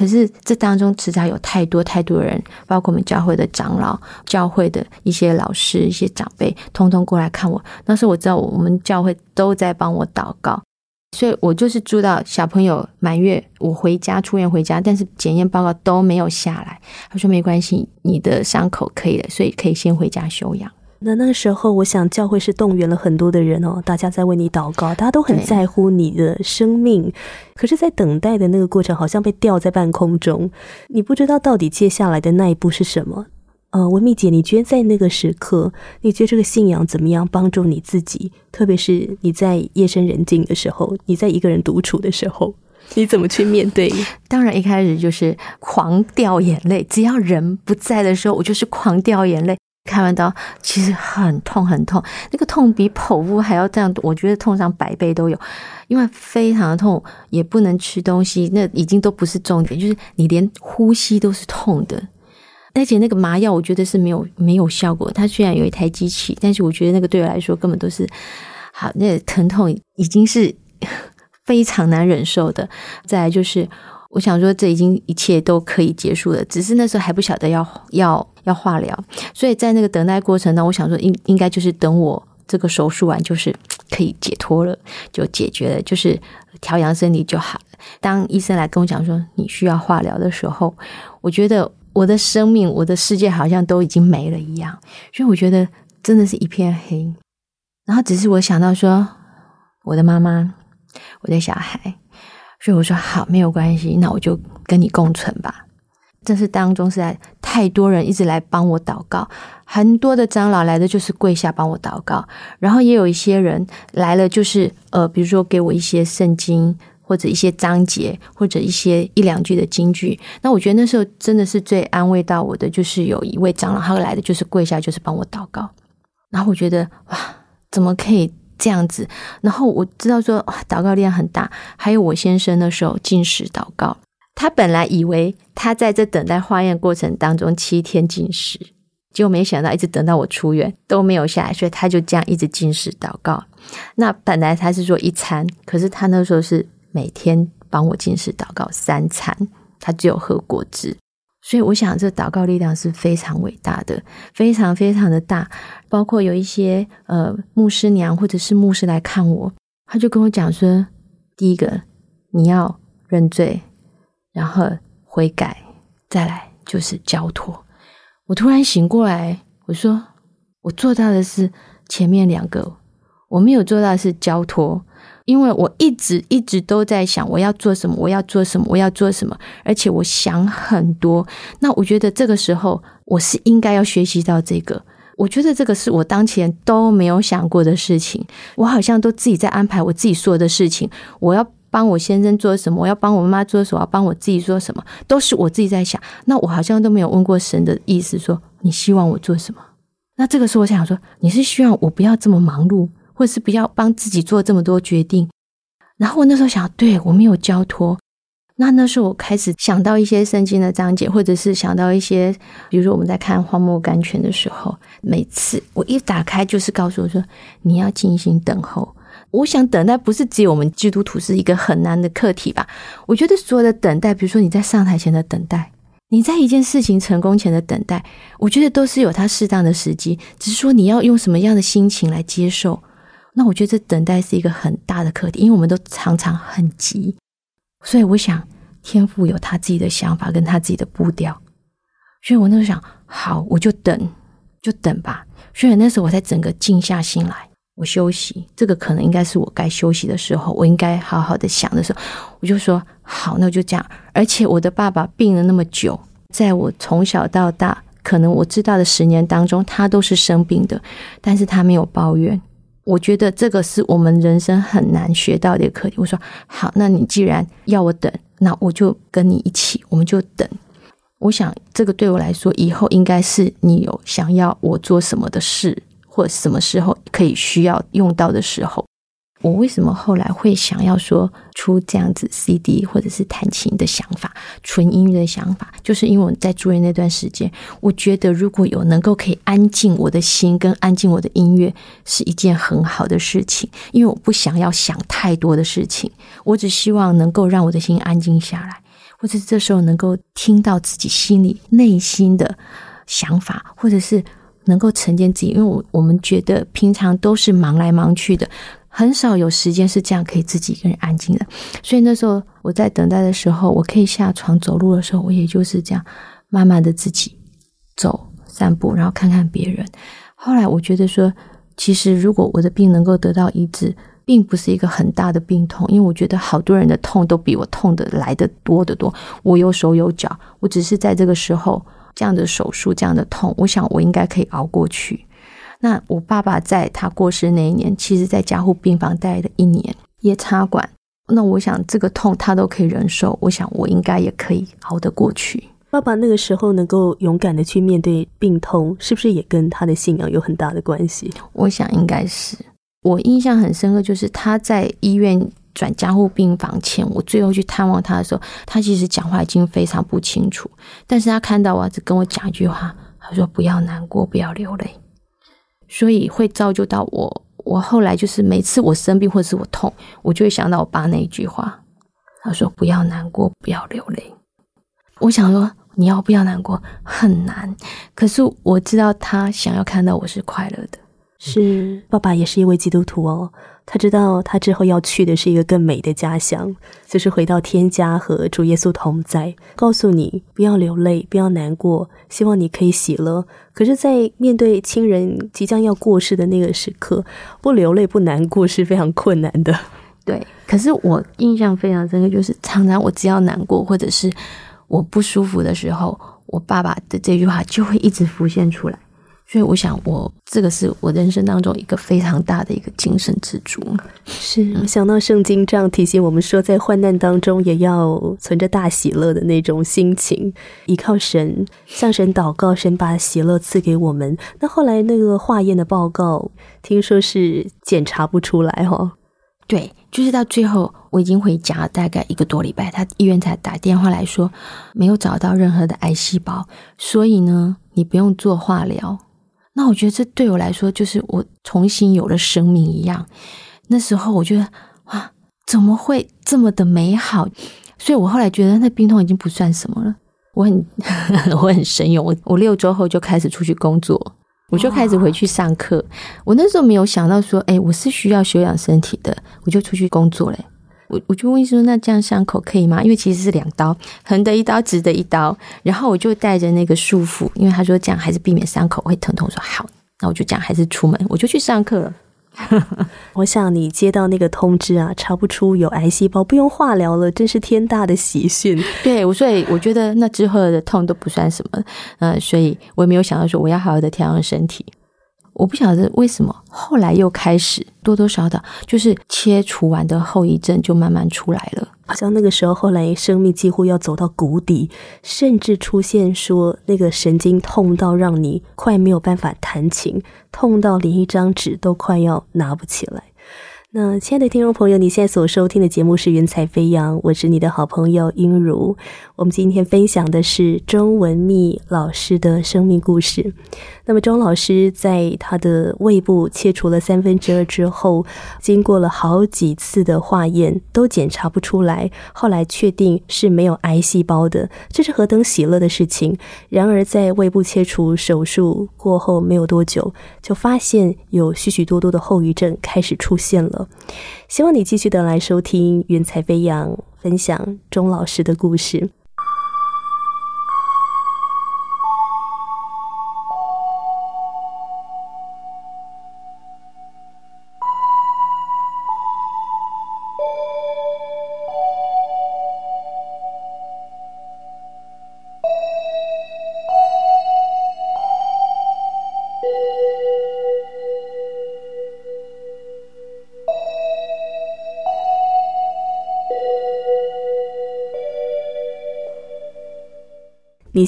可是这当中迟早有太多太多人，包括我们教会的长老、教会的一些老师、一些长辈，通通过来看我。那时候我知道我们教会都在帮我祷告，所以我就是住到小朋友满月，我回家出院回家，但是检验报告都没有下来。他说没关系，你的伤口可以了，所以可以先回家休养。那那时候，我想教会是动员了很多的人哦，大家在为你祷告，大家都很在乎你的生命。可是，在等待的那个过程，好像被吊在半空中，你不知道到底接下来的那一步是什么。呃，文蜜姐，你觉得在那个时刻，你觉得这个信仰怎么样帮助你自己？特别是你在夜深人静的时候，你在一个人独处的时候，你怎么去面对？当然一开始就是狂掉眼泪，只要人不在的时候，我就是狂掉眼泪。开完刀其实很痛很痛，那个痛比剖腹还要这样，我觉得痛上百倍都有，因为非常的痛，也不能吃东西，那已经都不是重点，就是你连呼吸都是痛的。而且那个麻药，我觉得是没有没有效果。它虽然有一台机器，但是我觉得那个对我来说根本都是好，那个疼痛已经是非常难忍受的。再来就是，我想说这已经一切都可以结束了，只是那时候还不晓得要要要化疗，所以在那个等待过程呢，我想说应应该就是等我这个手术完，就是可以解脱了，就解决了，就是调养身体就好了。当医生来跟我讲说你需要化疗的时候，我觉得我的生命、我的世界好像都已经没了一样，所以我觉得真的是一片黑。然后只是我想到说，我的妈妈，我的小孩，所以我说好，没有关系，那我就跟你共存吧。这是当中实在太多人一直来帮我祷告，很多的长老来的就是跪下帮我祷告，然后也有一些人来了，就是呃，比如说给我一些圣经或者一些章节或者一些一两句的金句。那我觉得那时候真的是最安慰到我的，就是有一位长老他来的就是跪下，就是帮我祷告。然后我觉得哇，怎么可以这样子？然后我知道说哇，祷告量很大。还有我先生那时候进食祷告，他本来以为他在这等待化验过程当中七天禁食，结果没想到一直等到我出院都没有下来，所以他就这样一直禁食祷告。那本来他是说一餐，可是他那时候是每天帮我禁食祷告三餐，他只有喝果汁。所以我想，这祷告力量是非常伟大的，非常非常的大。包括有一些呃牧师娘或者是牧师来看我，他就跟我讲说：第一个你要认罪。然后悔改，再来就是交托。我突然醒过来，我说我做到的是前面两个，我没有做到是交托，因为我一直一直都在想我要做什么，我要做什么，我要做什么，而且我想很多。那我觉得这个时候我是应该要学习到这个，我觉得这个是我当前都没有想过的事情，我好像都自己在安排我自己所有的事情，我要。帮我先生做什么？我要帮我妈妈做什么？要帮我自己做什么？都是我自己在想。那我好像都没有问过神的意思，说你希望我做什么？那这个时候我想说，你是希望我不要这么忙碌，或是不要帮自己做这么多决定？然后我那时候想，对我没有交托。那那时候我开始想到一些圣经的章节，或者是想到一些，比如说我们在看荒漠甘泉的时候，每次我一打开就是告诉我说，你要静心等候。我想等待不是只有我们基督徒是一个很难的课题吧？我觉得所有的等待，比如说你在上台前的等待，你在一件事情成功前的等待，我觉得都是有它适当的时机，只是说你要用什么样的心情来接受。那我觉得这等待是一个很大的课题，因为我们都常常很急，所以我想天父有他自己的想法跟他自己的步调，所以我那时候想，好，我就等，就等吧。所以那时候我才整个静下心来。我休息，这个可能应该是我该休息的时候，我应该好好的想的时候，我就说好，那我就这样。而且我的爸爸病了那么久，在我从小到大，可能我知道的十年当中，他都是生病的，但是他没有抱怨。我觉得这个是我们人生很难学到的一个课题。我说好，那你既然要我等，那我就跟你一起，我们就等。我想这个对我来说，以后应该是你有想要我做什么的事。或什么时候可以需要用到的时候，我为什么后来会想要说出这样子 CD 或者是弹琴的想法，纯音乐的想法，就是因为我在住院那段时间，我觉得如果有能够可以安静我的心跟安静我的音乐，是一件很好的事情，因为我不想要想太多的事情，我只希望能够让我的心安静下来，或者这时候能够听到自己心里内心的想法，或者是。能够沉淀自己，因为我我们觉得平常都是忙来忙去的，很少有时间是这样可以自己一个人安静的。所以那时候我在等待的时候，我可以下床走路的时候，我也就是这样慢慢的自己走散步，然后看看别人。后来我觉得说，其实如果我的病能够得到医治，并不是一个很大的病痛，因为我觉得好多人的痛都比我痛的来的多得多。我有手有脚，我只是在这个时候。这样的手术，这样的痛，我想我应该可以熬过去。那我爸爸在他过世那一年，其实在加护病房待了一年，也插管。那我想这个痛他都可以忍受，我想我应该也可以熬得过去。爸爸那个时候能够勇敢的去面对病痛，是不是也跟他的信仰有很大的关系？我想应该是。我印象很深刻，就是他在医院。转加护病房前，我最后去探望他的时候，他其实讲话已经非常不清楚。但是他看到我，只跟我讲一句话，他说：“不要难过，不要流泪。”所以会造就到我。我后来就是每次我生病或者是我痛，我就会想到我爸那一句话。他说：“不要难过，不要流泪。”我想说，你要不要难过很难，可是我知道他想要看到我是快乐的。是爸爸也是一位基督徒哦。他知道，他之后要去的是一个更美的家乡，就是回到天家和主耶稣同在。告诉你，不要流泪，不要难过，希望你可以喜乐。可是，在面对亲人即将要过世的那个时刻，不流泪、不难过是非常困难的。对，可是我印象非常深刻，就是常常我只要难过或者是我不舒服的时候，我爸爸的这句话就会一直浮现出来。所以我想，我这个是我人生当中一个非常大的一个精神支柱。是想到圣经这样提醒我们说，在患难当中也要存着大喜乐的那种心情，依靠神，向神祷告，神把喜乐赐给我们。那后来那个化验的报告，听说是检查不出来哈。对，就是到最后我已经回家大概一个多礼拜，他医院才打电话来说没有找到任何的癌细胞，所以呢，你不用做化疗。那我觉得这对我来说就是我重新有了生命一样。那时候我觉得哇，怎么会这么的美好？所以我后来觉得那病痛已经不算什么了。我很 我很神勇，我我六周后就开始出去工作，我就开始回去上课。我那时候没有想到说，哎，我是需要休养身体的，我就出去工作嘞。我我就问医生说，那这样伤口可以吗？因为其实是两刀，横的一刀，直的一刀。然后我就带着那个束缚，因为他说这样还是避免伤口会疼痛。我说好，那我就这样还是出门，我就去上课了。我想你接到那个通知啊，查不出有癌细胞，不用化疗了，真是天大的喜讯。对，我所以我觉得那之后的痛都不算什么，嗯，所以我也没有想到说我要好好的调养身体。我不晓得为什么后来又开始多多少少就是切除完的后遗症就慢慢出来了。好像那个时候后来生命几乎要走到谷底，甚至出现说那个神经痛到让你快没有办法弹琴，痛到连一张纸都快要拿不起来。那亲爱的听众朋友，你现在所收听的节目是《云彩飞扬》，我是你的好朋友英如。我们今天分享的是钟文密老师的生命故事。那么，钟老师在他的胃部切除了三分之二之后，经过了好几次的化验，都检查不出来。后来确定是没有癌细胞的，这是何等喜乐的事情！然而，在胃部切除手术过后没有多久，就发现有许许多多的后遗症开始出现了。希望你继续的来收听《云彩飞扬》，分享钟老师的故事。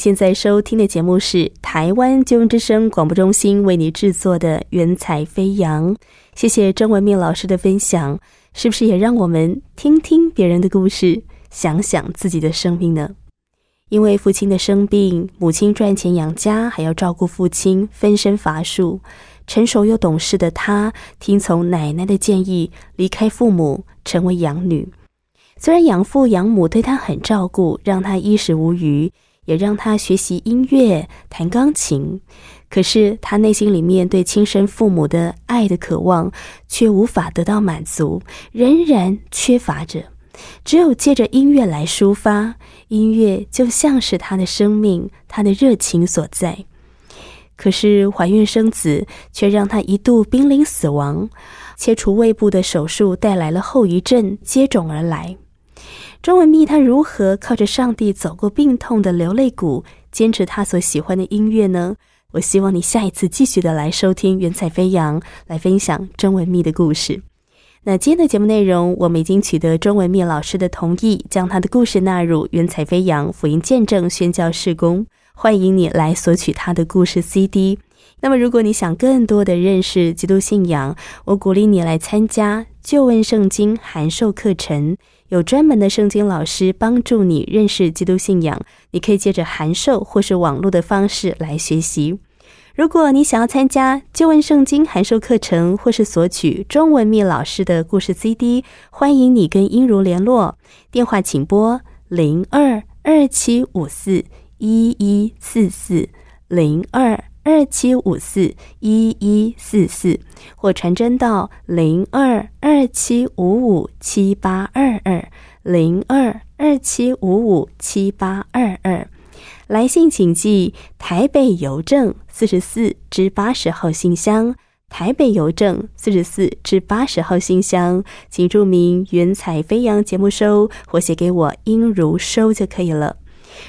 现在收听的节目是台湾救援之声广播中心为你制作的《云彩飞扬》。谢谢郑文明老师的分享，是不是也让我们听听别人的故事，想想自己的生命呢？因为父亲的生病，母亲赚钱养家，还要照顾父亲，分身乏术。成熟又懂事的他，听从奶奶的建议，离开父母，成为养女。虽然养父养母对他很照顾，让他衣食无余。也让他学习音乐、弹钢琴，可是他内心里面对亲生父母的爱的渴望却无法得到满足，仍然缺乏着。只有借着音乐来抒发，音乐就像是他的生命、他的热情所在。可是怀孕生子却让他一度濒临死亡，切除胃部的手术带来了后遗症接踵而来。中文蜜他如何靠着上帝走过病痛的流泪谷，坚持他所喜欢的音乐呢？我希望你下一次继续的来收听《云彩飞扬》，来分享中文蜜的故事。那今天的节目内容，我们已经取得中文蜜老师的同意，将他的故事纳入《云彩飞扬》福音见证宣教事工。欢迎你来索取他的故事 CD。那么，如果你想更多的认识基督信仰，我鼓励你来参加旧问圣经函授课程。有专门的圣经老师帮助你认识基督信仰，你可以借着函授或是网络的方式来学习。如果你想要参加旧问圣经函授课程，或是索取中文密老师的故事 CD，欢迎你跟英如联络，电话请拨零二二七五四一一四四零二。二七五四一一四四，或传真到零二二七五五七八二二零二二七五五七八二二。来信请寄台北邮政四十四至八十号信箱，台北邮政四十四至八十号信箱，请注明“云彩飞扬”节目收，或写给我音如收就可以了。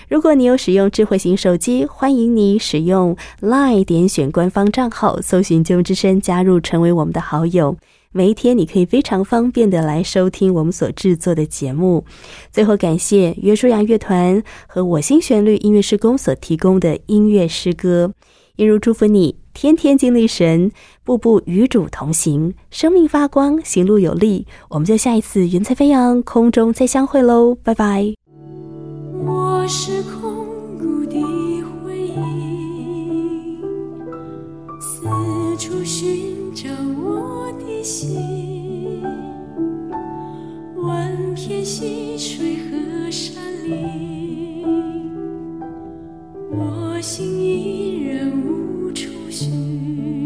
如果你有使用智慧型手机，欢迎你使用 LINE 点选官方账号，搜寻“节目之声”，加入成为我们的好友。每一天，你可以非常方便的来收听我们所制作的节目。最后，感谢约书亚乐团和我心旋律音乐施工所提供的音乐诗歌。一如祝福你，天天经历神，步步与主同行，生命发光，行路有力。我们就下一次云彩飞扬，空中再相会喽，拜拜。我是空谷的回音四处寻找我的心问遍溪水和山林我心依然无处寻。